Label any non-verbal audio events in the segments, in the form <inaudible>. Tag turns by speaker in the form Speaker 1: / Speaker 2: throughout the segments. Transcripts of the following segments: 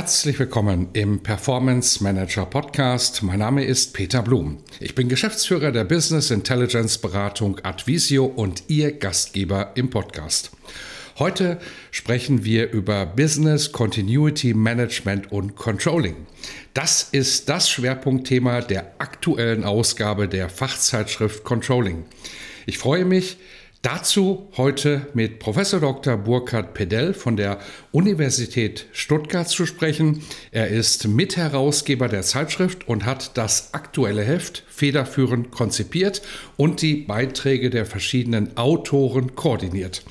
Speaker 1: Herzlich willkommen im Performance Manager Podcast. Mein Name ist Peter Blum. Ich bin Geschäftsführer der Business Intelligence Beratung Advisio und Ihr Gastgeber im Podcast. Heute sprechen wir über Business Continuity Management und Controlling. Das ist das Schwerpunktthema der aktuellen Ausgabe der Fachzeitschrift Controlling. Ich freue mich, Dazu heute mit Professor Dr. Burkhard Pedell von der Universität Stuttgart zu sprechen. Er ist Mitherausgeber der Zeitschrift und hat das aktuelle Heft federführend konzipiert und die Beiträge der verschiedenen Autoren koordiniert.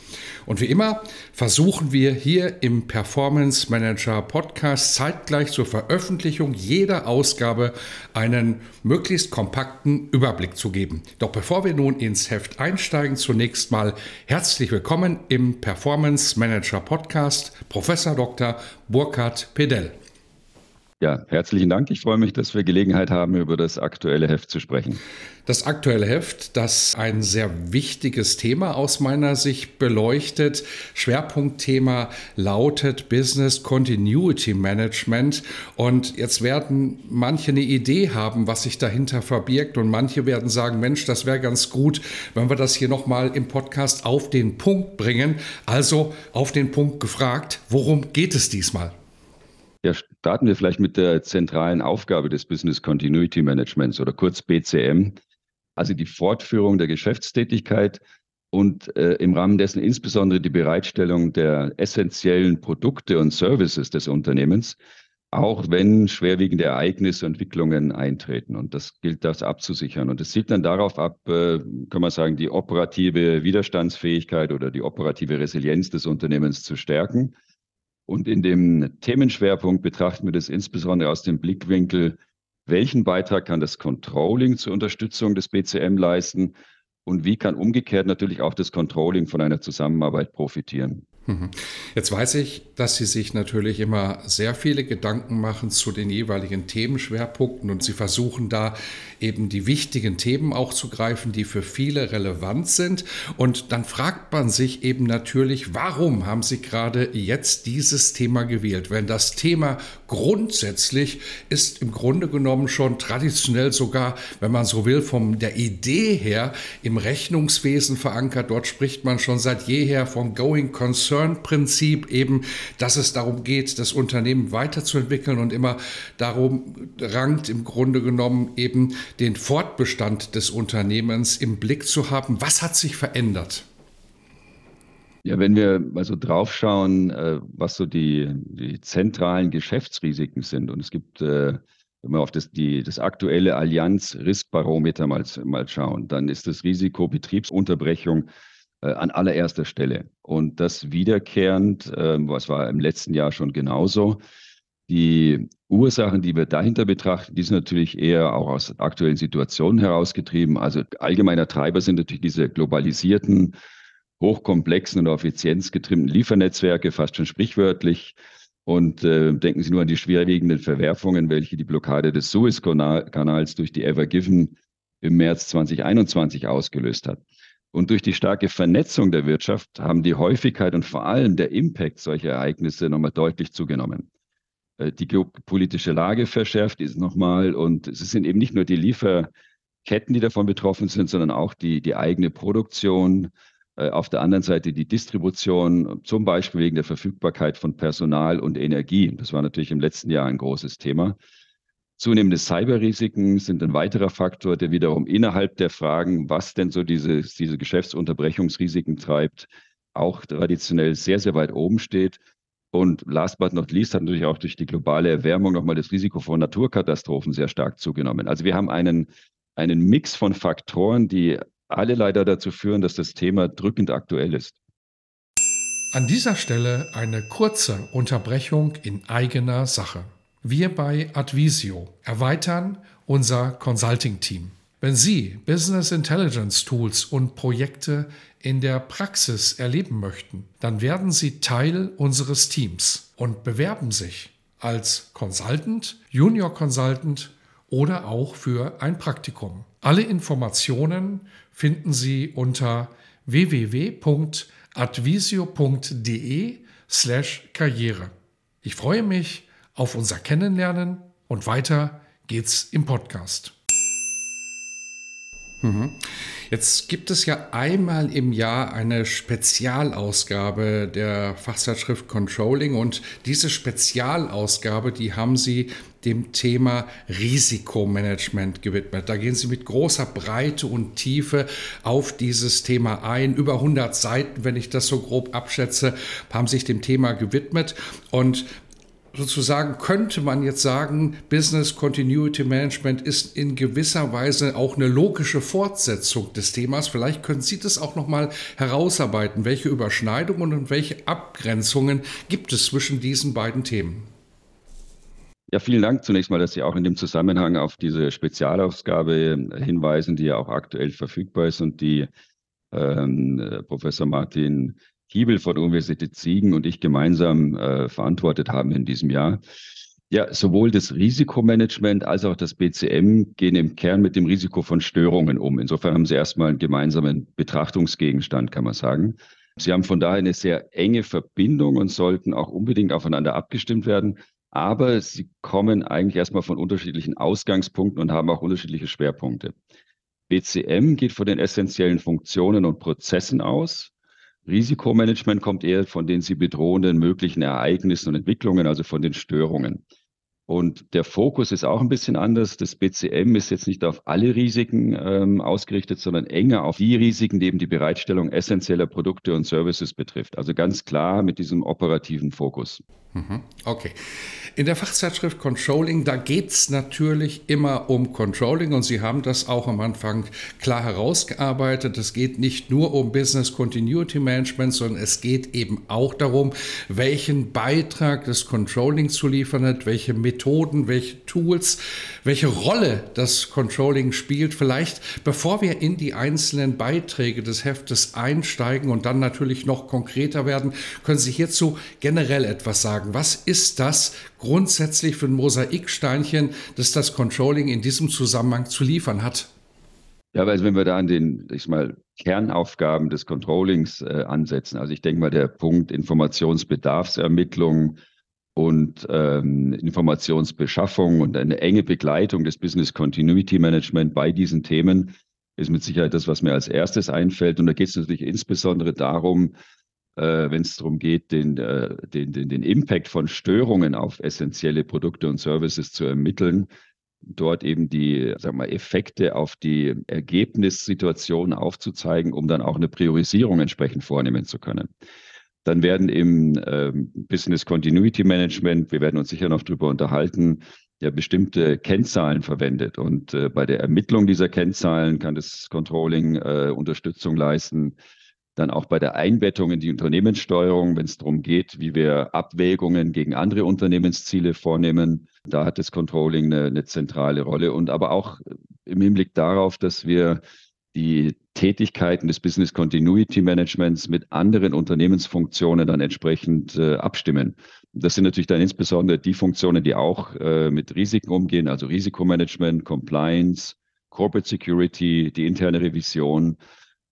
Speaker 1: Und wie immer versuchen wir hier im Performance Manager Podcast zeitgleich zur Veröffentlichung jeder Ausgabe einen möglichst kompakten Überblick zu geben. Doch bevor wir nun ins Heft einsteigen, zunächst mal herzlich willkommen im Performance Manager Podcast, Professor Dr. Burkhard Pedell.
Speaker 2: Ja, herzlichen Dank. Ich freue mich, dass wir Gelegenheit haben, über das aktuelle Heft zu sprechen.
Speaker 1: Das aktuelle Heft, das ein sehr wichtiges Thema aus meiner Sicht beleuchtet. Schwerpunktthema lautet Business Continuity Management. Und jetzt werden manche eine Idee haben, was sich dahinter verbirgt. Und manche werden sagen, Mensch, das wäre ganz gut, wenn wir das hier nochmal im Podcast auf den Punkt bringen. Also auf den Punkt gefragt, worum geht es diesmal?
Speaker 2: Starten wir vielleicht mit der zentralen Aufgabe des Business Continuity Managements oder kurz BCM, also die Fortführung der Geschäftstätigkeit und äh, im Rahmen dessen insbesondere die Bereitstellung der essentiellen Produkte und Services des Unternehmens, auch wenn schwerwiegende Ereignisse und Entwicklungen eintreten. Und das gilt das abzusichern. Und es zielt dann darauf ab, äh, kann man sagen, die operative Widerstandsfähigkeit oder die operative Resilienz des Unternehmens zu stärken und in dem Themenschwerpunkt betrachten wir das insbesondere aus dem Blickwinkel, welchen Beitrag kann das Controlling zur Unterstützung des BCM leisten und wie kann umgekehrt natürlich auch das Controlling von einer Zusammenarbeit profitieren.
Speaker 1: Mhm. Jetzt weiß ich, dass Sie sich natürlich immer sehr viele Gedanken machen zu den jeweiligen Themenschwerpunkten und Sie versuchen da eben die wichtigen Themen auch zu greifen, die für viele relevant sind. Und dann fragt man sich eben natürlich, warum haben Sie gerade jetzt dieses Thema gewählt? Wenn das Thema grundsätzlich ist im Grunde genommen schon traditionell sogar, wenn man so will, von der Idee her im Rechnungswesen verankert. Dort spricht man schon seit jeher vom Going Concern Prinzip eben, dass es darum geht, das Unternehmen weiterzuentwickeln und immer darum rankt im Grunde genommen eben den Fortbestand des Unternehmens im Blick zu haben. Was hat sich verändert?
Speaker 2: Ja, wenn wir mal so draufschauen, äh, was so die, die zentralen Geschäftsrisiken sind, und es gibt, äh, wenn wir auf das, die, das aktuelle Allianz-Riskbarometer mal, mal schauen, dann ist das Risiko Betriebsunterbrechung äh, an allererster Stelle. Und das wiederkehrend, was war im letzten Jahr schon genauso, die Ursachen, die wir dahinter betrachten, die sind natürlich eher auch aus aktuellen Situationen herausgetrieben. Also allgemeiner Treiber sind natürlich diese globalisierten, hochkomplexen und auf Effizienz getrimmten Liefernetzwerke, fast schon sprichwörtlich. Und äh, denken Sie nur an die schwerwiegenden Verwerfungen, welche die Blockade des Suezkanals durch die Ever Given im März 2021 ausgelöst hat. Und durch die starke Vernetzung der Wirtschaft haben die Häufigkeit und vor allem der Impact solcher Ereignisse nochmal deutlich zugenommen. Äh, die geopolitische Lage verschärft ist nochmal und es sind eben nicht nur die Lieferketten, die davon betroffen sind, sondern auch die, die eigene Produktion, auf der anderen Seite die Distribution, zum Beispiel wegen der Verfügbarkeit von Personal und Energie. Das war natürlich im letzten Jahr ein großes Thema. Zunehmende Cyberrisiken sind ein weiterer Faktor, der wiederum innerhalb der Fragen, was denn so diese, diese Geschäftsunterbrechungsrisiken treibt, auch traditionell sehr, sehr weit oben steht. Und last but not least hat natürlich auch durch die globale Erwärmung nochmal das Risiko von Naturkatastrophen sehr stark zugenommen. Also wir haben einen, einen Mix von Faktoren, die alle leider dazu führen, dass das Thema drückend aktuell ist.
Speaker 1: An dieser Stelle eine kurze Unterbrechung in eigener Sache. Wir bei Advisio erweitern unser Consulting-Team. Wenn Sie Business Intelligence Tools und Projekte in der Praxis erleben möchten, dann werden Sie Teil unseres Teams und bewerben sich als Consultant, Junior Consultant oder auch für ein Praktikum. Alle Informationen finden Sie unter www.advisio.de slash Karriere. Ich freue mich auf unser Kennenlernen und weiter geht's im Podcast. Mhm. Jetzt gibt es ja einmal im Jahr eine Spezialausgabe der Fachzeitschrift Controlling und diese Spezialausgabe, die haben Sie dem Thema Risikomanagement gewidmet. Da gehen Sie mit großer Breite und Tiefe auf dieses Thema ein. Über 100 Seiten, wenn ich das so grob abschätze, haben sich dem Thema gewidmet und sozusagen könnte man jetzt sagen, Business Continuity Management ist in gewisser Weise auch eine logische Fortsetzung des Themas. Vielleicht können Sie das auch noch mal herausarbeiten. Welche Überschneidungen und welche Abgrenzungen gibt es zwischen diesen beiden Themen?
Speaker 2: Ja, vielen Dank zunächst mal, dass Sie auch in dem Zusammenhang auf diese Spezialausgabe hinweisen, die ja auch aktuell verfügbar ist und die ähm, Professor Martin Kiebel von der Universität Siegen und ich gemeinsam äh, verantwortet haben in diesem Jahr. Ja, sowohl das Risikomanagement als auch das BCM gehen im Kern mit dem Risiko von Störungen um. Insofern haben sie erstmal einen gemeinsamen Betrachtungsgegenstand, kann man sagen. Sie haben von daher eine sehr enge Verbindung und sollten auch unbedingt aufeinander abgestimmt werden. Aber sie kommen eigentlich erstmal von unterschiedlichen Ausgangspunkten und haben auch unterschiedliche Schwerpunkte. BCM geht von den essentiellen Funktionen und Prozessen aus. Risikomanagement kommt eher von den sie bedrohenden möglichen Ereignissen und Entwicklungen, also von den Störungen. Und der Fokus ist auch ein bisschen anders. Das BCM ist jetzt nicht auf alle Risiken ähm, ausgerichtet, sondern enger auf die Risiken, die eben die Bereitstellung essentieller Produkte und Services betrifft. Also ganz klar mit diesem operativen Fokus.
Speaker 1: Mhm. Okay. In der Fachzeitschrift Controlling, da geht es natürlich immer um Controlling und Sie haben das auch am Anfang klar herausgearbeitet. Es geht nicht nur um Business Continuity Management, sondern es geht eben auch darum, welchen Beitrag das Controlling zu liefern hat, welche Methoden, welche Tools, welche Rolle das Controlling spielt. Vielleicht, bevor wir in die einzelnen Beiträge des Heftes einsteigen und dann natürlich noch konkreter werden, können Sie hierzu generell etwas sagen. Was ist das grundsätzlich für ein Mosaiksteinchen, das das Controlling in diesem Zusammenhang zu liefern hat?
Speaker 2: Ja, weil wenn wir da an den, ich mal, Kernaufgaben des Controllings äh, ansetzen, also ich denke mal, der Punkt Informationsbedarfsermittlung und ähm, Informationsbeschaffung und eine enge Begleitung des Business Continuity Management bei diesen Themen ist mit Sicherheit das, was mir als erstes einfällt. Und da geht es natürlich insbesondere darum, äh, wenn es darum geht, den, äh, den, den, den Impact von Störungen auf essentielle Produkte und Services zu ermitteln, dort eben die sag mal, Effekte auf die Ergebnissituation aufzuzeigen, um dann auch eine Priorisierung entsprechend vornehmen zu können. Dann werden im äh, Business Continuity Management, wir werden uns sicher noch darüber unterhalten, ja bestimmte Kennzahlen verwendet. Und äh, bei der Ermittlung dieser Kennzahlen kann das Controlling äh, Unterstützung leisten, dann auch bei der Einbettung in die Unternehmenssteuerung, wenn es darum geht, wie wir Abwägungen gegen andere Unternehmensziele vornehmen. Da hat das Controlling eine, eine zentrale Rolle und aber auch im Hinblick darauf, dass wir die Tätigkeiten des Business Continuity Managements mit anderen Unternehmensfunktionen dann entsprechend äh, abstimmen. Das sind natürlich dann insbesondere die Funktionen, die auch äh, mit Risiken umgehen, also Risikomanagement, Compliance, Corporate Security, die interne Revision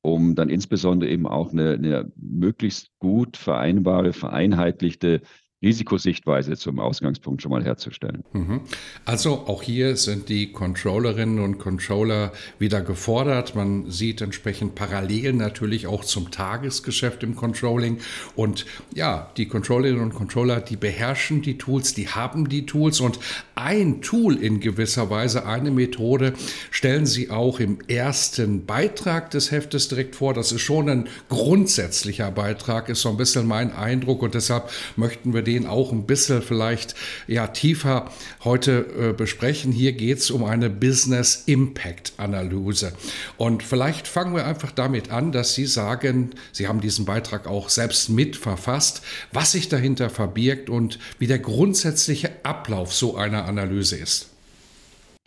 Speaker 2: um dann insbesondere eben auch eine, eine möglichst gut vereinbare, vereinheitlichte Risikosichtweise zum Ausgangspunkt schon mal herzustellen. Mhm.
Speaker 1: Also auch hier sind die Controllerinnen und Controller wieder gefordert. Man sieht entsprechend Parallelen natürlich auch zum Tagesgeschäft im Controlling. Und ja, die Controllerinnen und Controller, die beherrschen die Tools, die haben die Tools und ein Tool in gewisser Weise, eine Methode, stellen sie auch im ersten Beitrag des Heftes direkt vor. Das ist schon ein grundsätzlicher Beitrag, ist so ein bisschen mein Eindruck und deshalb möchten wir den auch ein bisschen vielleicht ja, tiefer heute äh, besprechen. Hier geht es um eine Business Impact Analyse. Und vielleicht fangen wir einfach damit an, dass Sie sagen, Sie haben diesen Beitrag auch selbst mitverfasst, was sich dahinter verbirgt und wie der grundsätzliche Ablauf so einer Analyse ist.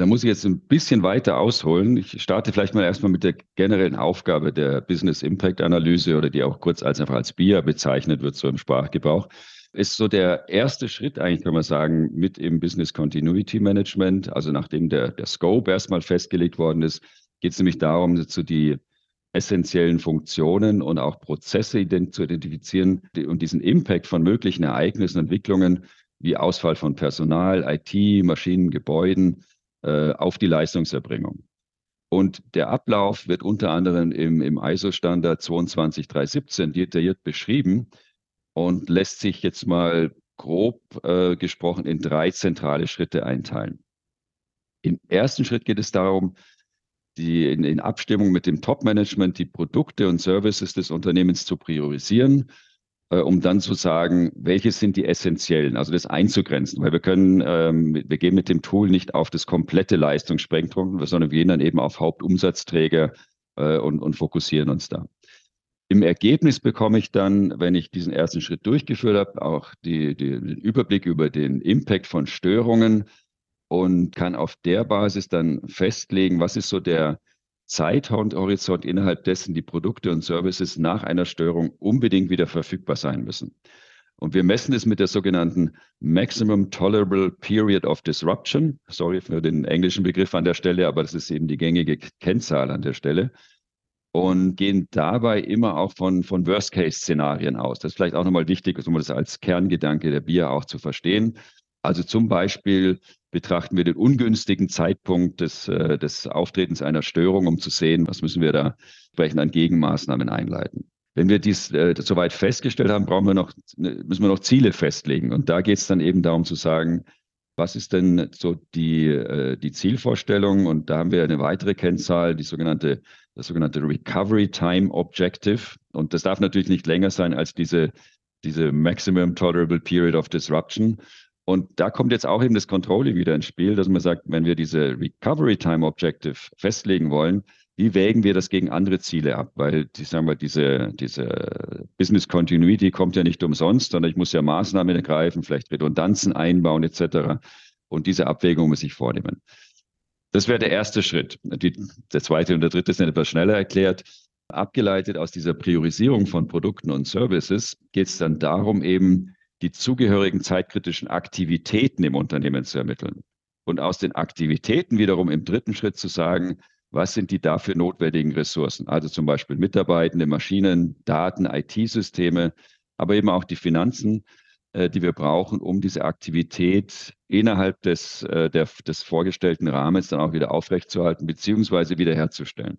Speaker 2: Da muss ich jetzt ein bisschen weiter ausholen. Ich starte vielleicht mal erstmal mit der generellen Aufgabe der Business Impact Analyse oder die auch kurz als einfach als BIA bezeichnet wird, so im Sprachgebrauch. Ist so der erste Schritt eigentlich, kann man sagen, mit im Business Continuity Management. Also nachdem der, der Scope erstmal festgelegt worden ist, geht es nämlich darum, zu die essentiellen Funktionen und auch Prozesse ident zu identifizieren und diesen Impact von möglichen Ereignissen, Entwicklungen wie Ausfall von Personal, IT, Maschinen, Gebäuden, äh, auf die Leistungserbringung. Und der Ablauf wird unter anderem im, im ISO-Standard 22317 detailliert beschrieben und lässt sich jetzt mal grob äh, gesprochen in drei zentrale Schritte einteilen. Im ersten Schritt geht es darum, die in, in Abstimmung mit dem Top-Management die Produkte und Services des Unternehmens zu priorisieren äh, um dann zu sagen, welche sind die essentiellen, also das einzugrenzen, weil wir können, ähm, wir gehen mit dem Tool nicht auf das komplette Leistungsspektrum, sondern wir gehen dann eben auf Hauptumsatzträger äh, und, und fokussieren uns da. Im Ergebnis bekomme ich dann, wenn ich diesen ersten Schritt durchgeführt habe, auch die, die, den Überblick über den Impact von Störungen und kann auf der Basis dann festlegen, was ist so der, Zeithorizont, innerhalb dessen die Produkte und Services nach einer Störung unbedingt wieder verfügbar sein müssen. Und wir messen es mit der sogenannten Maximum Tolerable Period of Disruption. Sorry für den englischen Begriff an der Stelle, aber das ist eben die gängige Kennzahl an der Stelle. Und gehen dabei immer auch von, von Worst-Case-Szenarien aus. Das ist vielleicht auch nochmal wichtig, um das als Kerngedanke der BIA auch zu verstehen. Also zum Beispiel betrachten wir den ungünstigen Zeitpunkt des, äh, des Auftretens einer Störung, um zu sehen, was müssen wir da entsprechend an Gegenmaßnahmen einleiten. Wenn wir dies äh, soweit festgestellt haben, brauchen wir noch, ne, müssen wir noch Ziele festlegen. Und da geht es dann eben darum zu sagen, was ist denn so die, äh, die Zielvorstellung? Und da haben wir eine weitere Kennzahl, die sogenannte, das sogenannte Recovery Time Objective. Und das darf natürlich nicht länger sein als diese, diese Maximum Tolerable Period of Disruption. Und da kommt jetzt auch eben das Controlling wieder ins Spiel, dass man sagt, wenn wir diese Recovery Time Objective festlegen wollen, wie wägen wir das gegen andere Ziele ab? Weil, die, sagen wir, diese, diese Business Continuity kommt ja nicht umsonst, sondern ich muss ja Maßnahmen ergreifen, vielleicht Redundanzen einbauen etc. Und diese Abwägung muss ich vornehmen. Das wäre der erste Schritt. Die, der zweite und der dritte sind etwas schneller erklärt. Abgeleitet aus dieser Priorisierung von Produkten und Services geht es dann darum, eben die zugehörigen zeitkritischen Aktivitäten im Unternehmen zu ermitteln. Und aus den Aktivitäten wiederum im dritten Schritt zu sagen, was sind die dafür notwendigen Ressourcen? Also zum Beispiel Mitarbeitende, Maschinen, Daten, IT-Systeme, aber eben auch die Finanzen, die wir brauchen, um diese Aktivität innerhalb des, äh, der, des vorgestellten Rahmens dann auch wieder aufrechtzuerhalten beziehungsweise wiederherzustellen.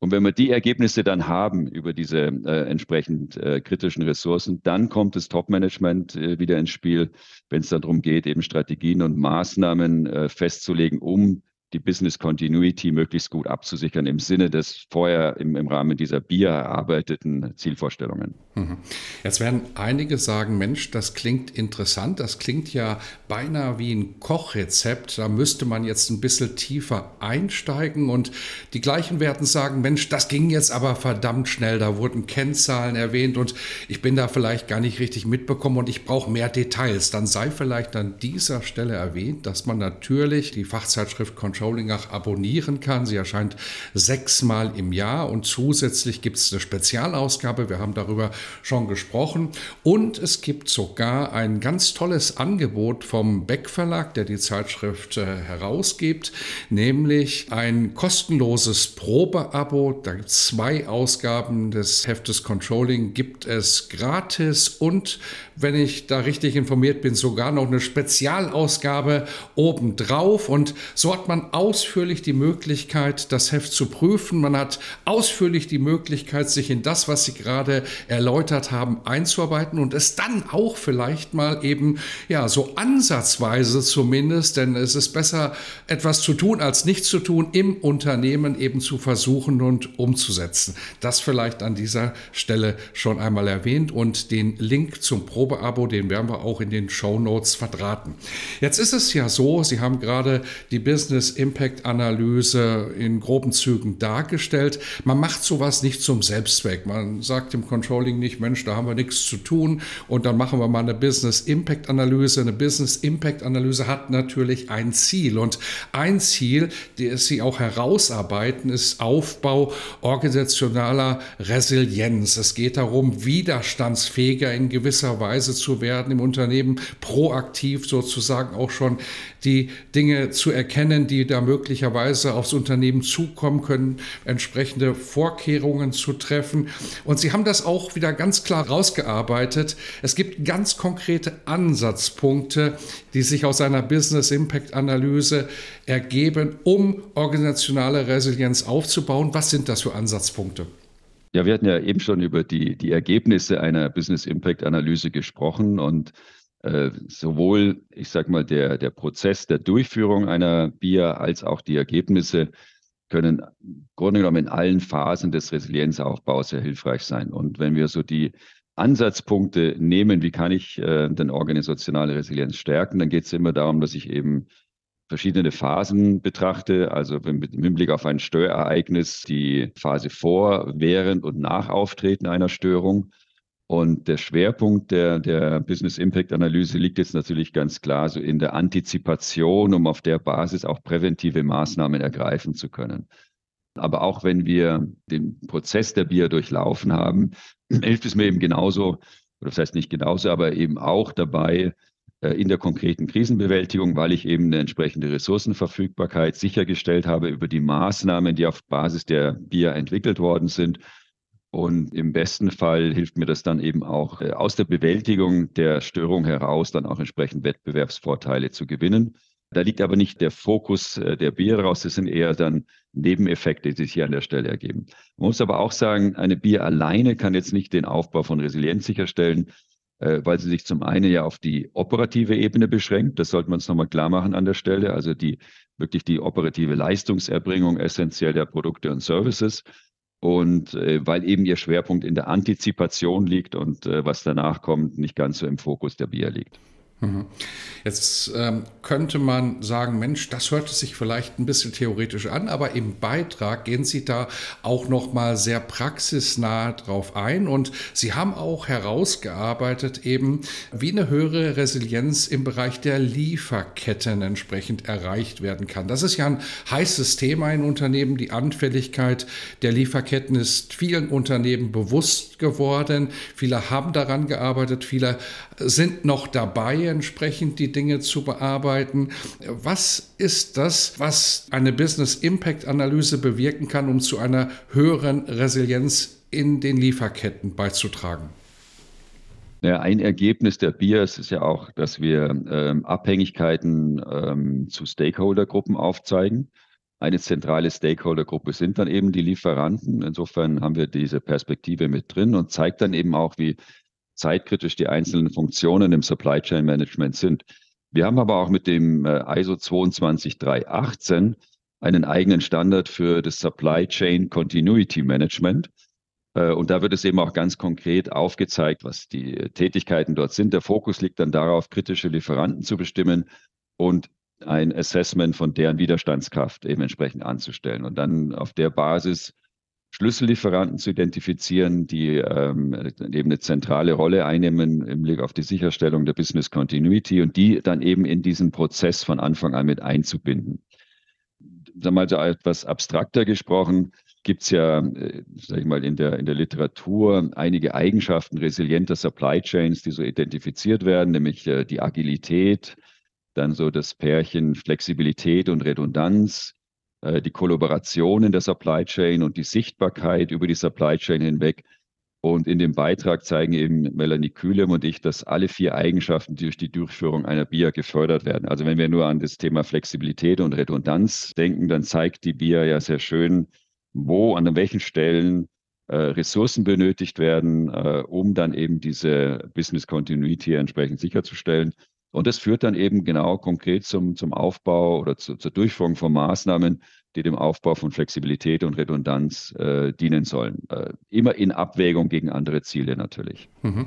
Speaker 2: Und wenn wir die Ergebnisse dann haben über diese äh, entsprechend äh, kritischen Ressourcen, dann kommt das Top-Management äh, wieder ins Spiel, wenn es darum geht, eben Strategien und Maßnahmen äh, festzulegen, um die Business Continuity möglichst gut abzusichern im Sinne des vorher im, im Rahmen dieser BIA erarbeiteten Zielvorstellungen.
Speaker 1: Mhm. Jetzt werden einige sagen, Mensch, das klingt interessant, das klingt ja beinahe wie ein Kochrezept, da müsste man jetzt ein bisschen tiefer einsteigen und die gleichen werden sagen, Mensch, das ging jetzt aber verdammt schnell, da wurden Kennzahlen erwähnt und ich bin da vielleicht gar nicht richtig mitbekommen und ich brauche mehr Details. Dann sei vielleicht an dieser Stelle erwähnt, dass man natürlich die Fachzeitschrift Control Auch abonnieren kann. Sie erscheint sechsmal im Jahr und zusätzlich gibt es eine Spezialausgabe. Wir haben darüber schon gesprochen. Und es gibt sogar ein ganz tolles Angebot vom Beck Verlag, der die Zeitschrift äh, herausgibt, nämlich ein kostenloses Probeabo. Da gibt es zwei Ausgaben des Heftes Controlling, gibt es gratis und wenn ich da richtig informiert bin, sogar noch eine Spezialausgabe obendrauf. Und so hat man ausführlich die Möglichkeit, das Heft zu prüfen. Man hat ausführlich die Möglichkeit, sich in das, was Sie gerade erläutert haben, einzuarbeiten und es dann auch vielleicht mal eben, ja, so ansatzweise zumindest, denn es ist besser, etwas zu tun, als nichts zu tun, im Unternehmen eben zu versuchen und umzusetzen. Das vielleicht an dieser Stelle schon einmal erwähnt und den Link zum Probeabo, den werden wir auch in den Show Notes verdrahten. Jetzt ist es ja so, Sie haben gerade die Business Impact Analyse in groben Zügen dargestellt. Man macht sowas nicht zum Selbstzweck. Man sagt im Controlling nicht, Mensch, da haben wir nichts zu tun und dann machen wir mal eine Business Impact Analyse. Eine Business Impact Analyse hat natürlich ein Ziel und ein Ziel, das Sie auch herausarbeiten, ist Aufbau organisationaler Resilienz. Es geht darum, widerstandsfähiger in gewisser Weise zu werden im Unternehmen, proaktiv sozusagen auch schon die Dinge zu erkennen, die da möglicherweise aufs Unternehmen zukommen können, entsprechende Vorkehrungen zu treffen. Und Sie haben das auch wieder ganz klar rausgearbeitet. Es gibt ganz konkrete Ansatzpunkte, die sich aus einer Business Impact Analyse ergeben, um organisationale Resilienz aufzubauen. Was sind das für Ansatzpunkte?
Speaker 2: Ja, wir hatten ja eben schon über die, die Ergebnisse einer Business Impact Analyse gesprochen und sowohl, ich sage mal, der, der Prozess der Durchführung einer BIA als auch die Ergebnisse können im Grunde genommen in allen Phasen des Resilienzaufbaus sehr hilfreich sein. Und wenn wir so die Ansatzpunkte nehmen, wie kann ich äh, denn organisationale Resilienz stärken, dann geht es immer darum, dass ich eben verschiedene Phasen betrachte, also mit Hinblick auf ein Störereignis, die Phase vor, während und nach Auftreten einer Störung und der Schwerpunkt der, der Business Impact Analyse liegt jetzt natürlich ganz klar so in der Antizipation, um auf der Basis auch präventive Maßnahmen ergreifen zu können. Aber auch wenn wir den Prozess der BIA durchlaufen haben, <clears throat> hilft es mir eben genauso, oder das heißt nicht genauso, aber eben auch dabei, äh, in der konkreten Krisenbewältigung, weil ich eben eine entsprechende Ressourcenverfügbarkeit sichergestellt habe über die Maßnahmen, die auf Basis der BIA entwickelt worden sind und im besten Fall hilft mir das dann eben auch äh, aus der Bewältigung der Störung heraus dann auch entsprechend Wettbewerbsvorteile zu gewinnen. Da liegt aber nicht der Fokus äh, der Bier raus, das sind eher dann Nebeneffekte, die sich hier an der Stelle ergeben. Man muss aber auch sagen, eine Bier alleine kann jetzt nicht den Aufbau von Resilienz sicherstellen, äh, weil sie sich zum einen ja auf die operative Ebene beschränkt. Das sollte man uns nochmal klar machen an der Stelle. Also die wirklich die operative Leistungserbringung essentiell der Produkte und Services und äh, weil eben ihr Schwerpunkt in der Antizipation liegt und äh, was danach kommt, nicht ganz so im Fokus der Bier liegt.
Speaker 1: Mhm. Jetzt ähm, könnte man sagen, Mensch, das hört sich vielleicht ein bisschen theoretisch an, aber im Beitrag gehen Sie da auch noch mal sehr praxisnah drauf ein und Sie haben auch herausgearbeitet eben, wie eine höhere Resilienz im Bereich der Lieferketten entsprechend erreicht werden kann. Das ist ja ein heißes Thema in Unternehmen. Die Anfälligkeit der Lieferketten ist vielen Unternehmen bewusst geworden. Viele haben daran gearbeitet, viele sind noch dabei, entsprechend die Dinge zu bearbeiten. Was ist das, was eine Business Impact Analyse bewirken kann, um zu einer höheren Resilienz in den Lieferketten beizutragen?
Speaker 2: Ja, ein Ergebnis der BIAS ist ja auch, dass wir ähm, Abhängigkeiten ähm, zu Stakeholdergruppen aufzeigen. Eine zentrale Stakeholdergruppe sind dann eben die Lieferanten. Insofern haben wir diese Perspektive mit drin und zeigt dann eben auch, wie zeitkritisch die einzelnen Funktionen im Supply Chain Management sind. Wir haben aber auch mit dem äh, ISO 22318 einen eigenen Standard für das Supply Chain Continuity Management. Äh, und da wird es eben auch ganz konkret aufgezeigt, was die Tätigkeiten dort sind. Der Fokus liegt dann darauf, kritische Lieferanten zu bestimmen und ein Assessment von deren Widerstandskraft eben entsprechend anzustellen. Und dann auf der Basis Schlüssellieferanten zu identifizieren, die ähm, eben eine zentrale Rolle einnehmen im Blick auf die Sicherstellung der Business Continuity und die dann eben in diesen Prozess von Anfang an mit einzubinden. Wir mal so etwas abstrakter gesprochen, gibt es ja, äh, sag ich mal, in der, in der Literatur einige Eigenschaften resilienter Supply Chains, die so identifiziert werden, nämlich äh, die Agilität, dann so das Pärchen Flexibilität und Redundanz, die Kollaboration in der Supply Chain und die Sichtbarkeit über die Supply Chain hinweg. Und in dem Beitrag zeigen eben Melanie Kühlem und ich, dass alle vier Eigenschaften durch die Durchführung einer BIA gefördert werden. Also wenn wir nur an das Thema Flexibilität und Redundanz denken, dann zeigt die BIA ja sehr schön, wo, an welchen Stellen äh, Ressourcen benötigt werden, äh, um dann eben diese Business Continuity entsprechend sicherzustellen. Und das führt dann eben genau konkret zum, zum Aufbau oder zu, zur Durchführung von Maßnahmen, die dem Aufbau von Flexibilität und Redundanz äh, dienen sollen. Äh, immer in Abwägung gegen andere Ziele natürlich. Mhm.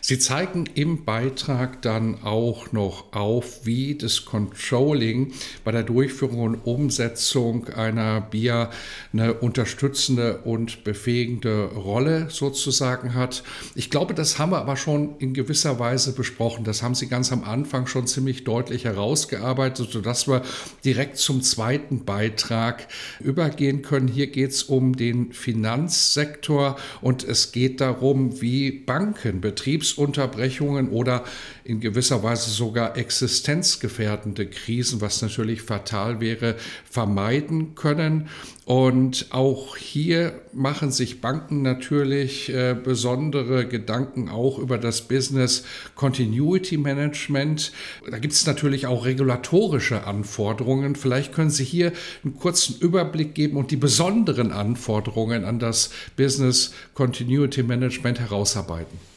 Speaker 1: Sie zeigen im Beitrag dann auch noch auf, wie das Controlling bei der Durchführung und Umsetzung einer BIA eine unterstützende und befähigende Rolle sozusagen hat. Ich glaube, das haben wir aber schon in gewisser Weise besprochen. Das haben Sie ganz am Anfang schon ziemlich deutlich herausgearbeitet, sodass wir direkt zum zweiten Beitrag Beitrag übergehen können. Hier geht es um den Finanzsektor und es geht darum, wie Banken Betriebsunterbrechungen oder in gewisser Weise sogar existenzgefährdende Krisen, was natürlich fatal wäre, vermeiden können. Und auch hier machen sich Banken natürlich äh, besondere Gedanken auch über das Business Continuity Management. Da gibt es natürlich auch regulatorische Anforderungen. Vielleicht können Sie hier einen kurzen Überblick geben und die besonderen Anforderungen an das Business Continuity Management herausarbeiten.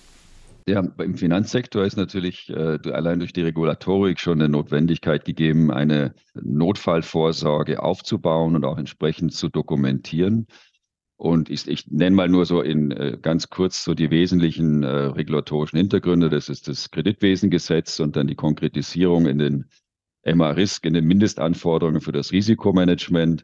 Speaker 2: Ja, im Finanzsektor ist natürlich äh, allein durch die Regulatorik schon eine Notwendigkeit gegeben, eine Notfallvorsorge aufzubauen und auch entsprechend zu dokumentieren. Und ich, ich nenne mal nur so in äh, ganz kurz so die wesentlichen äh, regulatorischen Hintergründe. Das ist das Kreditwesengesetz und dann die Konkretisierung in den MA-Risk, in den Mindestanforderungen für das Risikomanagement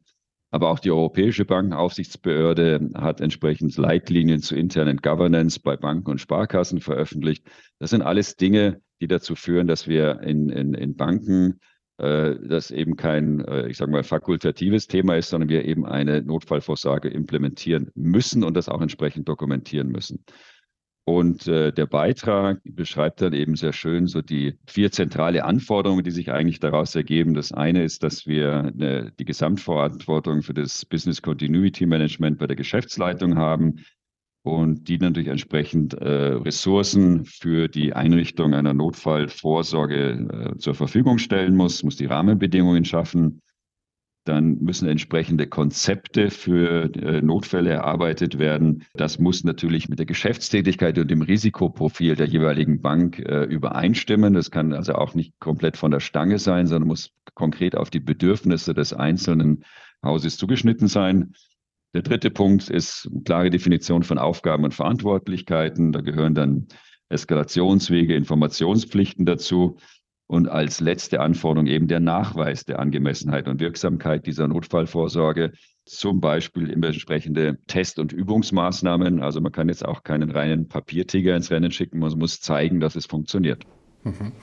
Speaker 2: aber auch die Europäische Bankenaufsichtsbehörde hat entsprechend Leitlinien zu internen Governance bei Banken und Sparkassen veröffentlicht. Das sind alles Dinge, die dazu führen, dass wir in, in, in Banken äh, das eben kein, äh, ich sage mal, fakultatives Thema ist, sondern wir eben eine Notfallvorsorge implementieren müssen und das auch entsprechend dokumentieren müssen. Und äh, der Beitrag beschreibt dann eben sehr schön so die vier zentrale Anforderungen, die sich eigentlich daraus ergeben. Das eine ist, dass wir eine, die Gesamtverantwortung für das Business Continuity Management bei der Geschäftsleitung haben und die natürlich entsprechend äh, Ressourcen für die Einrichtung einer Notfallvorsorge äh, zur Verfügung stellen muss, muss die Rahmenbedingungen schaffen dann müssen entsprechende Konzepte für äh, Notfälle erarbeitet werden. Das muss natürlich mit der Geschäftstätigkeit und dem Risikoprofil der jeweiligen Bank äh, übereinstimmen. Das kann also auch nicht komplett von der Stange sein, sondern muss konkret auf die Bedürfnisse des einzelnen Hauses zugeschnitten sein. Der dritte Punkt ist klare Definition von Aufgaben und Verantwortlichkeiten. Da gehören dann Eskalationswege, Informationspflichten dazu und als letzte Anforderung eben der Nachweis der Angemessenheit und Wirksamkeit dieser Notfallvorsorge, zum Beispiel entsprechende Test- und Übungsmaßnahmen. Also man kann jetzt auch keinen reinen Papiertiger ins Rennen schicken, man muss zeigen, dass es funktioniert.
Speaker 1: Mhm.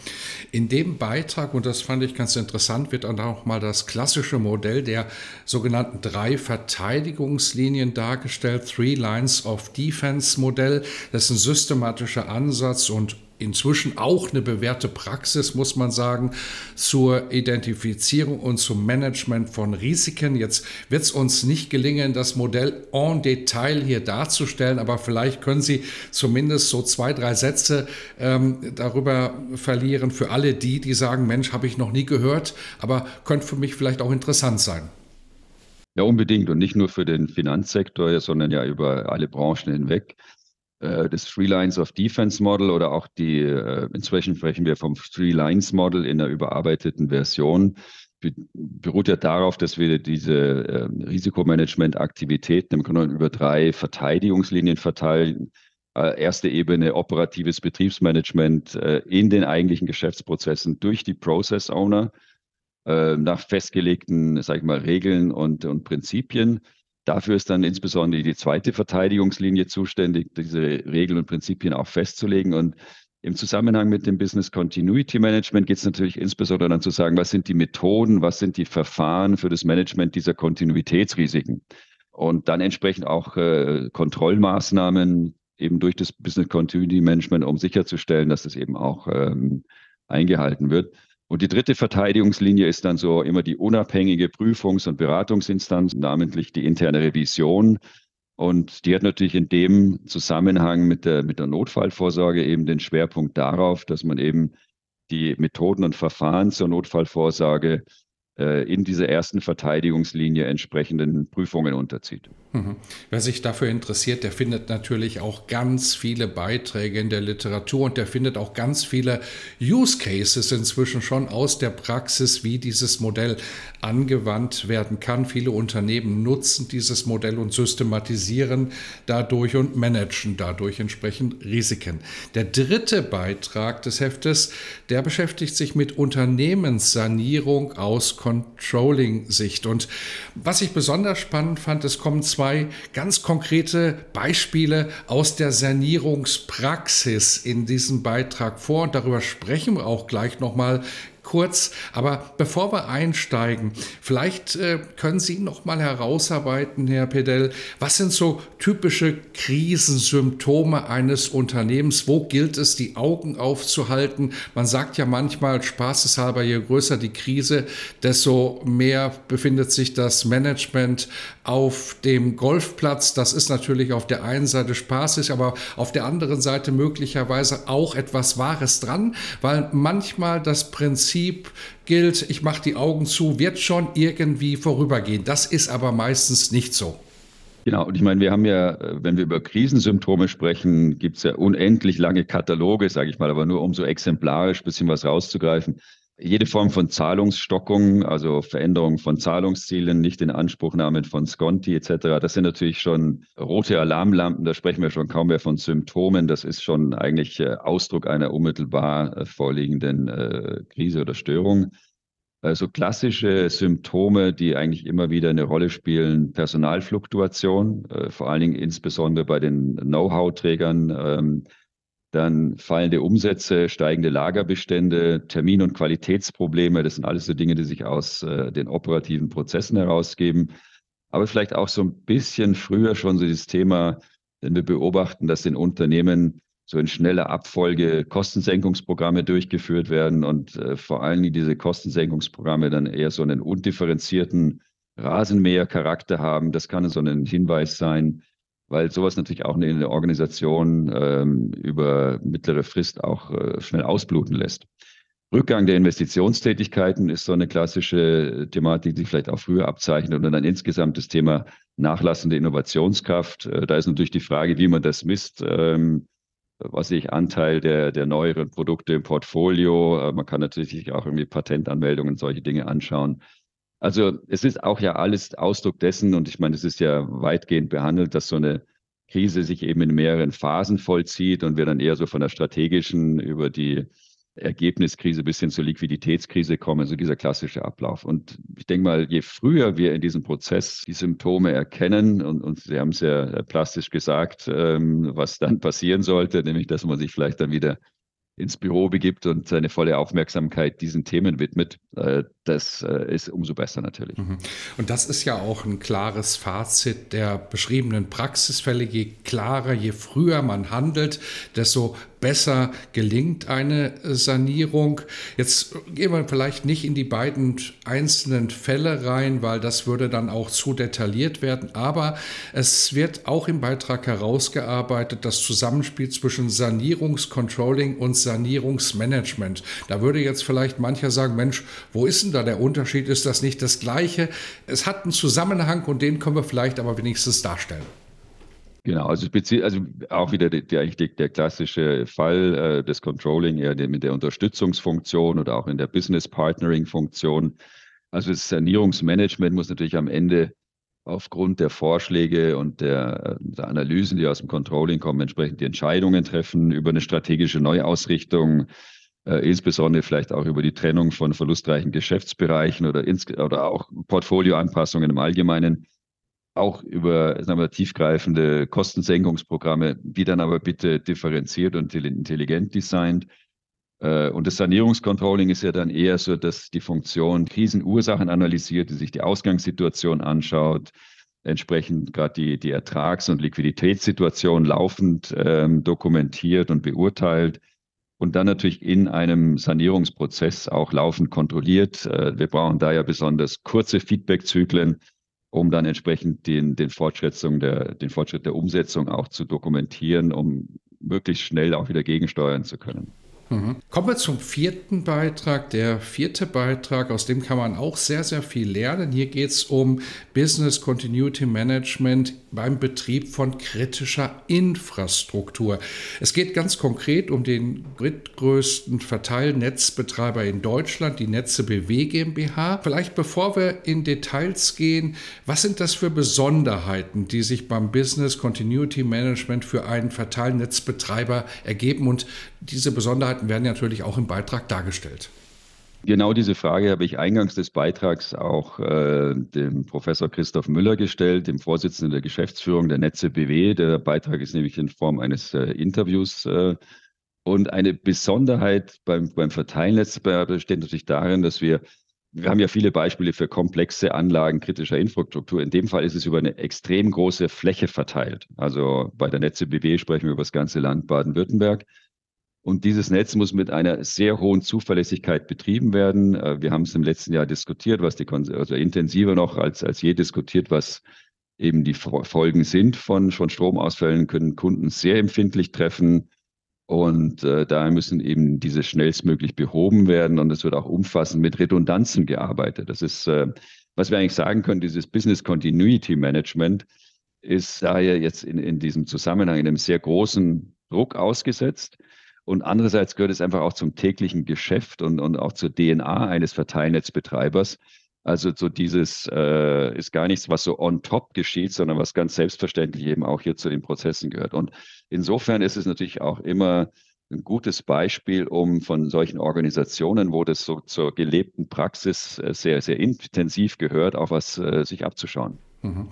Speaker 1: In dem Beitrag, und das fand ich ganz interessant, wird dann auch mal das klassische Modell der sogenannten drei Verteidigungslinien dargestellt, Three Lines of Defense Modell. Das ist ein systematischer Ansatz und inzwischen auch eine bewährte Praxis, muss man sagen, zur Identifizierung und zum Management von Risiken. Jetzt wird es uns nicht gelingen, das Modell en Detail hier darzustellen, aber vielleicht können Sie zumindest so zwei, drei Sätze ähm, darüber verlieren für alle die, die sagen, Mensch, habe ich noch nie gehört, aber könnte für mich vielleicht auch interessant sein.
Speaker 2: Ja, unbedingt und nicht nur für den Finanzsektor, sondern ja über alle Branchen hinweg. Äh, das Three Lines of Defense Model oder auch die, äh, inzwischen sprechen wir vom Three Lines Model in der überarbeiteten Version, beruht ja darauf, dass wir diese äh, Risikomanagement-Aktivitäten im Grunde über drei Verteidigungslinien verteilen. Erste Ebene operatives Betriebsmanagement in den eigentlichen Geschäftsprozessen durch die Process Owner nach festgelegten, sag ich mal, Regeln und, und Prinzipien. Dafür ist dann insbesondere die zweite Verteidigungslinie zuständig, diese Regeln und Prinzipien auch festzulegen. Und im Zusammenhang mit dem Business Continuity Management geht es natürlich insbesondere dann zu sagen, was sind die Methoden, was sind die Verfahren für das Management dieser Kontinuitätsrisiken. Und dann entsprechend auch äh, Kontrollmaßnahmen eben durch das Business Continuity Management, um sicherzustellen, dass es eben auch ähm, eingehalten wird. Und die dritte Verteidigungslinie ist dann so immer die unabhängige Prüfungs- und Beratungsinstanz, namentlich die interne Revision. Und die hat natürlich in dem Zusammenhang mit der, mit der Notfallvorsorge eben den Schwerpunkt darauf, dass man eben die Methoden und Verfahren zur Notfallvorsorge äh, in dieser ersten Verteidigungslinie entsprechenden Prüfungen unterzieht.
Speaker 1: Mhm. Wer sich dafür interessiert, der findet natürlich auch ganz viele Beiträge in der Literatur und der findet auch ganz viele Use Cases inzwischen schon aus der Praxis, wie dieses Modell angewandt werden kann. Viele Unternehmen nutzen dieses Modell und systematisieren dadurch und managen dadurch entsprechend Risiken. Der dritte Beitrag des Heftes, der beschäftigt sich mit Unternehmenssanierung aus Controlling-Sicht. Und was ich besonders spannend fand, es kommen zwei ganz konkrete Beispiele aus der Sanierungspraxis in diesem Beitrag vor. Und darüber sprechen wir auch gleich nochmal kurz. Aber bevor wir einsteigen, vielleicht äh, können Sie noch mal herausarbeiten, Herr Pedell, was sind so typische Krisensymptome eines Unternehmens? Wo gilt es, die Augen aufzuhalten? Man sagt ja manchmal spaßeshalber, je größer die Krise, desto mehr befindet sich das Management auf dem Golfplatz. Das ist natürlich auf der einen Seite spaßig, aber auf der anderen Seite möglicherweise auch etwas Wahres dran, weil manchmal das Prinzip gilt, ich mache die Augen zu, wird schon irgendwie vorübergehen. Das ist aber meistens nicht so.
Speaker 2: Genau, und ich meine, wir haben ja, wenn wir über Krisensymptome sprechen, gibt es ja unendlich lange Kataloge, sage ich mal, aber nur um so exemplarisch ein bisschen was rauszugreifen jede Form von Zahlungsstockung, also Veränderung von Zahlungszielen, nicht in Anspruchnahme von Sconti etc., das sind natürlich schon rote Alarmlampen, da sprechen wir schon kaum mehr von Symptomen, das ist schon eigentlich äh, Ausdruck einer unmittelbar äh, vorliegenden äh, Krise oder Störung. So klassische Symptome, die eigentlich immer wieder eine Rolle spielen, Personalfluktuation, vor allen Dingen insbesondere bei den Know-how-Trägern, ähm, dann fallende Umsätze, steigende Lagerbestände, Termin- und Qualitätsprobleme. Das sind alles so Dinge, die sich aus äh, den operativen Prozessen herausgeben. Aber vielleicht auch so ein bisschen früher schon so dieses Thema, wenn wir beobachten, dass in Unternehmen so in schneller Abfolge Kostensenkungsprogramme durchgeführt werden und äh, vor allen Dingen diese Kostensenkungsprogramme dann eher so einen undifferenzierten Rasenmähercharakter haben. Das kann so ein Hinweis sein, weil sowas natürlich auch eine Organisation ähm, über mittlere Frist auch äh, schnell ausbluten lässt. Rückgang der Investitionstätigkeiten ist so eine klassische Thematik, die vielleicht auch früher abzeichnet. Und dann insgesamt das Thema nachlassende Innovationskraft. Äh, da ist natürlich die Frage, wie man das misst. Ähm, was ich Anteil der, der neueren Produkte im Portfolio. Äh, man kann natürlich auch irgendwie Patentanmeldungen, solche Dinge anschauen. Also es ist auch ja alles Ausdruck dessen, und ich meine, es ist ja weitgehend behandelt, dass so eine Krise sich eben in mehreren Phasen vollzieht und wir dann eher so von der strategischen über die Ergebniskrise bis hin zur Liquiditätskrise kommen, so dieser klassische Ablauf. Und ich denke mal, je früher wir in diesem Prozess die Symptome erkennen, und, und Sie haben es ja plastisch gesagt, ähm, was dann <laughs> passieren sollte, nämlich dass man sich vielleicht dann wieder ins Büro begibt und seine volle Aufmerksamkeit diesen Themen widmet, äh, das äh, ist umso besser natürlich. Mhm.
Speaker 1: Und das ist ja auch ein klares Fazit der beschriebenen Praxisfälle. Je klarer, je früher man handelt, desto besser gelingt eine Sanierung. Jetzt gehen wir vielleicht nicht in die beiden einzelnen Fälle rein, weil das würde dann auch zu detailliert werden. Aber es wird auch im Beitrag herausgearbeitet, das Zusammenspiel zwischen Sanierungscontrolling und Sanierungsmanagement. Da würde jetzt vielleicht mancher sagen, Mensch, wo ist denn da der Unterschied? Ist das nicht das Gleiche? Es hat einen Zusammenhang und den können wir vielleicht aber wenigstens darstellen.
Speaker 2: Genau, also, also auch wieder der, der, der klassische Fall äh, des Controlling eher mit der Unterstützungsfunktion oder auch in der Business Partnering Funktion. Also das Sanierungsmanagement muss natürlich am Ende aufgrund der Vorschläge und der, der, Analysen, die aus dem Controlling kommen, entsprechend die Entscheidungen treffen über eine strategische Neuausrichtung, äh, insbesondere vielleicht auch über die Trennung von verlustreichen Geschäftsbereichen oder, ins, oder auch Portfolioanpassungen im Allgemeinen auch über sagen wir, tiefgreifende Kostensenkungsprogramme, die dann aber bitte differenziert und intelligent designt. Äh, und das Sanierungscontrolling ist ja dann eher so, dass die Funktion Krisenursachen analysiert, die sich die Ausgangssituation anschaut, entsprechend gerade die, die Ertrags- und Liquiditätssituation laufend ähm, dokumentiert und beurteilt und dann natürlich in einem Sanierungsprozess auch laufend kontrolliert. Äh, wir brauchen da ja besonders kurze Feedbackzyklen, um dann entsprechend den, den, Fortschritt der, den Fortschritt der Umsetzung auch zu dokumentieren, um möglichst schnell auch wieder gegensteuern zu können.
Speaker 1: Mhm. Kommen wir zum vierten Beitrag. Der vierte Beitrag, aus dem kann man auch sehr, sehr viel lernen. Hier geht es um Business Continuity Management beim Betrieb von kritischer Infrastruktur. Es geht ganz konkret um den drittgrößten Verteilnetzbetreiber in Deutschland, die Netze BW GmbH. Vielleicht bevor wir in Details gehen, was sind das für Besonderheiten, die sich beim Business Continuity Management für einen Verteilnetzbetreiber ergeben und diese Besonderheiten werden natürlich auch im Beitrag dargestellt.
Speaker 2: Genau diese Frage habe ich eingangs des Beitrags auch äh, dem Professor Christoph Müller gestellt, dem Vorsitzenden der Geschäftsführung der Netze BW. Der Beitrag ist nämlich in Form eines äh, Interviews. Äh, und eine Besonderheit beim, beim Verteilnetz besteht natürlich darin, dass wir, wir haben ja viele Beispiele für komplexe Anlagen kritischer Infrastruktur. In dem Fall ist es über eine extrem große Fläche verteilt. Also bei der Netze BW sprechen wir über das ganze Land Baden-Württemberg. Und dieses Netz muss mit einer sehr hohen Zuverlässigkeit betrieben werden. Äh, wir haben es im letzten Jahr diskutiert, was die, also intensiver noch als, als je diskutiert, was eben die Folgen sind von, von Stromausfällen, können Kunden sehr empfindlich treffen. Und äh, daher müssen eben diese schnellstmöglich behoben werden. Und es wird auch umfassend mit Redundanzen gearbeitet. Das ist, äh, was wir eigentlich sagen können, dieses Business Continuity Management ist daher jetzt in, in diesem Zusammenhang in einem sehr großen Druck ausgesetzt. Und andererseits gehört es einfach auch zum täglichen Geschäft und, und auch zur DNA eines Verteilnetzbetreibers. Also so dieses äh, ist gar nichts, was so on top geschieht, sondern was ganz selbstverständlich eben auch hier zu den Prozessen gehört. Und insofern ist es natürlich auch immer ein gutes Beispiel, um von solchen Organisationen, wo das so zur gelebten Praxis äh, sehr, sehr intensiv gehört, auch was äh, sich abzuschauen.
Speaker 1: Mhm.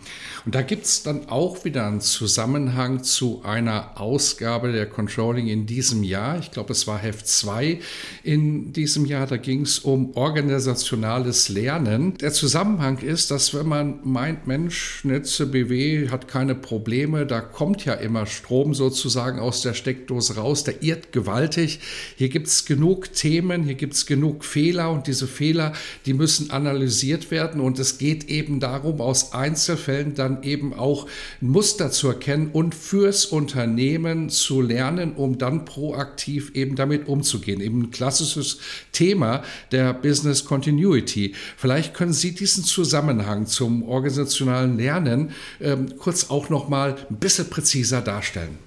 Speaker 1: Und da gibt es dann auch wieder einen Zusammenhang zu einer Ausgabe der Controlling in diesem Jahr. Ich glaube, es war Heft 2 in diesem Jahr. Da ging es um organisationales Lernen. Der Zusammenhang ist, dass wenn man meint, Mensch, Netze BW hat keine Probleme, da kommt ja immer Strom sozusagen aus der Steckdose raus, der irrt gewaltig. Hier gibt es genug Themen, hier gibt es genug Fehler und diese Fehler, die müssen analysiert werden. Und es geht eben darum, aus eins Einzelfällen dann eben auch ein Muster zu erkennen und fürs Unternehmen zu lernen, um dann proaktiv eben damit umzugehen. Eben ein klassisches Thema der Business Continuity. Vielleicht können Sie diesen Zusammenhang zum organisationalen Lernen ähm, kurz auch noch mal ein bisschen präziser darstellen.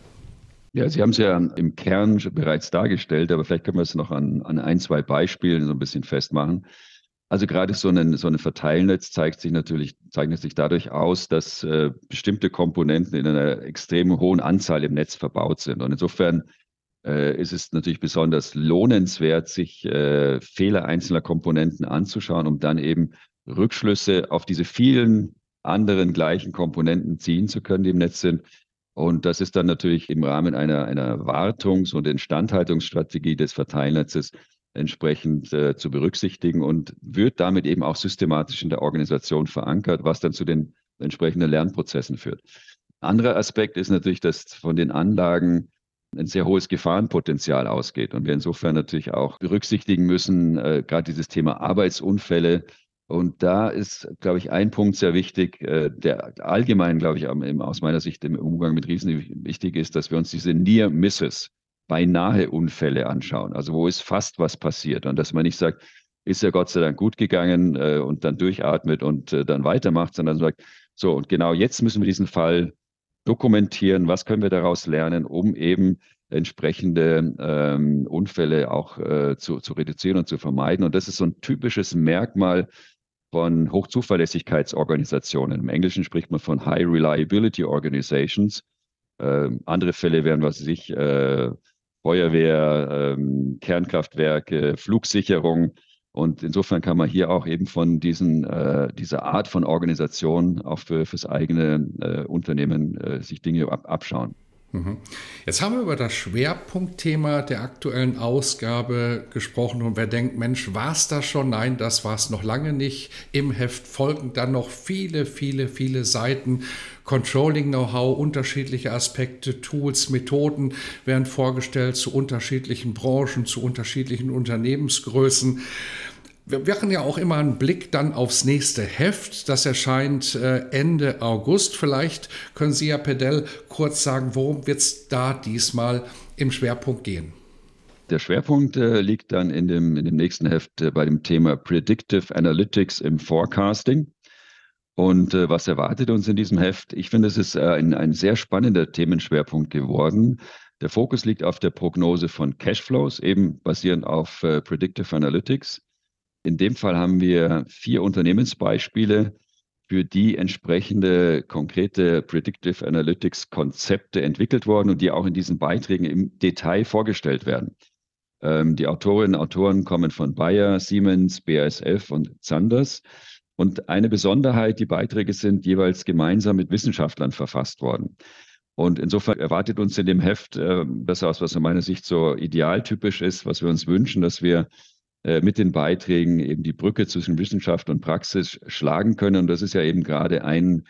Speaker 2: Ja, Sie haben es ja im Kern bereits dargestellt, aber vielleicht können wir es noch an, an ein, zwei Beispielen so ein bisschen festmachen. Also gerade so ein, so ein Verteilnetz zeigt sich natürlich, zeichnet sich dadurch aus, dass äh, bestimmte Komponenten in einer extrem hohen Anzahl im Netz verbaut sind. Und insofern äh, ist es natürlich besonders lohnenswert, sich äh, Fehler einzelner Komponenten anzuschauen, um dann eben Rückschlüsse auf diese vielen anderen gleichen Komponenten ziehen zu können, die im Netz sind. Und das ist dann natürlich im Rahmen einer, einer Wartungs- und Instandhaltungsstrategie des Verteilnetzes entsprechend äh, zu berücksichtigen und wird damit eben auch systematisch in der Organisation verankert, was dann zu den entsprechenden Lernprozessen führt. Anderer Aspekt ist natürlich, dass von den Anlagen ein sehr hohes Gefahrenpotenzial ausgeht und wir insofern natürlich auch berücksichtigen müssen, äh, gerade dieses Thema Arbeitsunfälle. Und da ist, glaube ich, ein Punkt sehr wichtig, äh, der allgemein, glaube ich, aus meiner Sicht im Umgang mit Riesen wichtig ist, dass wir uns diese Near Misses beinahe Unfälle anschauen. Also wo ist fast was passiert und dass man nicht sagt, ist ja Gott sei Dank gut gegangen äh, und dann durchatmet und äh, dann weitermacht, sondern sagt, so und genau jetzt müssen wir diesen Fall dokumentieren, was können wir daraus lernen, um eben entsprechende ähm, Unfälle auch äh, zu, zu reduzieren und zu vermeiden. Und das ist so ein typisches Merkmal von Hochzuverlässigkeitsorganisationen. Im Englischen spricht man von High Reliability Organizations. Ähm, andere Fälle wären, was sich äh, Feuerwehr, ähm, Kernkraftwerke, Flugsicherung. Und insofern kann man hier auch eben von diesen, äh, dieser Art von Organisation auch für, fürs eigene äh, Unternehmen äh, sich Dinge ab, abschauen.
Speaker 1: Mhm. Jetzt haben wir über das Schwerpunktthema der aktuellen Ausgabe gesprochen und wer denkt, Mensch, war es das schon? Nein, das war es noch lange nicht. Im Heft folgen dann noch viele, viele, viele Seiten. Controlling-Know-how, unterschiedliche Aspekte, Tools, Methoden werden vorgestellt zu unterschiedlichen Branchen, zu unterschiedlichen Unternehmensgrößen. Wir machen ja auch immer einen Blick dann aufs nächste Heft. Das erscheint äh, Ende August. Vielleicht können Sie, Herr Pedell, kurz sagen, worum wird es da diesmal im Schwerpunkt gehen?
Speaker 2: Der Schwerpunkt äh, liegt dann in dem, in dem nächsten Heft äh, bei dem Thema Predictive Analytics im Forecasting. Und äh, was erwartet uns in diesem Heft? Ich finde, es ist äh, ein, ein sehr spannender Themenschwerpunkt geworden. Der Fokus liegt auf der Prognose von Cashflows, eben basierend auf äh, Predictive Analytics. In dem Fall haben wir vier Unternehmensbeispiele, für die entsprechende konkrete Predictive Analytics Konzepte entwickelt worden und die auch in diesen Beiträgen im Detail vorgestellt werden. Ähm, die Autorinnen und Autoren kommen von Bayer, Siemens, BASF und Zanders. Und eine Besonderheit, die Beiträge sind jeweils gemeinsam mit Wissenschaftlern verfasst worden. Und insofern erwartet uns in dem Heft äh, das aus, was aus meiner Sicht so idealtypisch ist, was wir uns wünschen, dass wir mit den Beiträgen eben die Brücke zwischen Wissenschaft und Praxis schlagen können. Und das ist ja eben gerade ein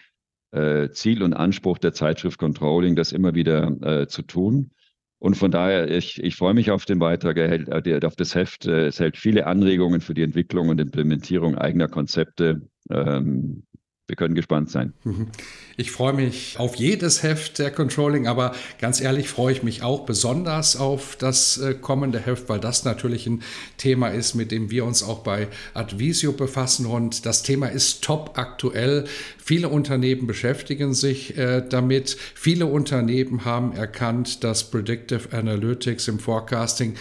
Speaker 2: äh, Ziel und Anspruch der Zeitschrift Controlling, das immer wieder äh, zu tun. Und von daher, ich, ich freue mich auf den Beitrag, er hält, äh, auf das Heft. Äh, es hält viele Anregungen für die Entwicklung und Implementierung eigener Konzepte. Ähm, wir können gespannt sein. Mhm.
Speaker 1: Ich freue mich auf jedes Heft der Controlling, aber ganz ehrlich freue ich mich auch besonders auf das äh, kommende Heft, weil das natürlich ein Thema ist, mit dem wir uns auch bei Advisio befassen und das Thema ist top aktuell. Viele Unternehmen beschäftigen sich äh, damit. Viele Unternehmen haben erkannt, dass Predictive Analytics im Forecasting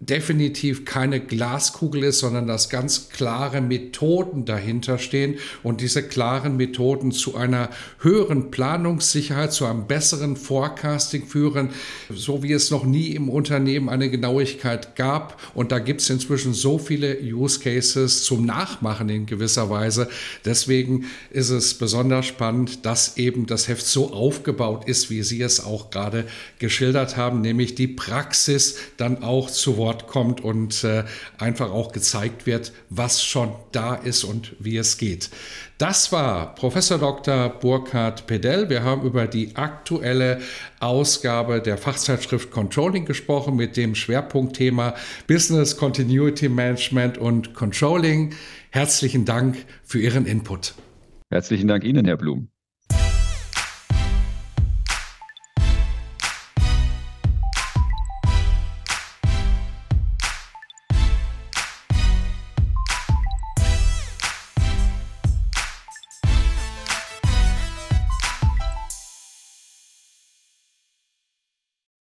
Speaker 1: definitiv keine Glaskugel ist, sondern dass ganz klare Methoden dahinter stehen und diese klaren Methoden zu einer höheren Planungssicherheit, zu einem besseren Forecasting führen, so wie es noch nie im Unternehmen eine Genauigkeit gab. Und da gibt es inzwischen so viele Use Cases zum Nachmachen in gewisser Weise. Deswegen ist es besonders spannend, dass eben das Heft so aufgebaut ist, wie Sie es auch gerade geschildert haben, nämlich die Praxis dann auch zu Wort Wort kommt und äh, einfach auch gezeigt wird, was schon da ist und wie es geht. Das war Professor Dr. Burkhard Pedell. Wir haben über die aktuelle Ausgabe der Fachzeitschrift Controlling gesprochen mit dem Schwerpunktthema Business Continuity Management und Controlling. Herzlichen Dank für Ihren Input.
Speaker 2: Herzlichen Dank Ihnen, Herr Blum.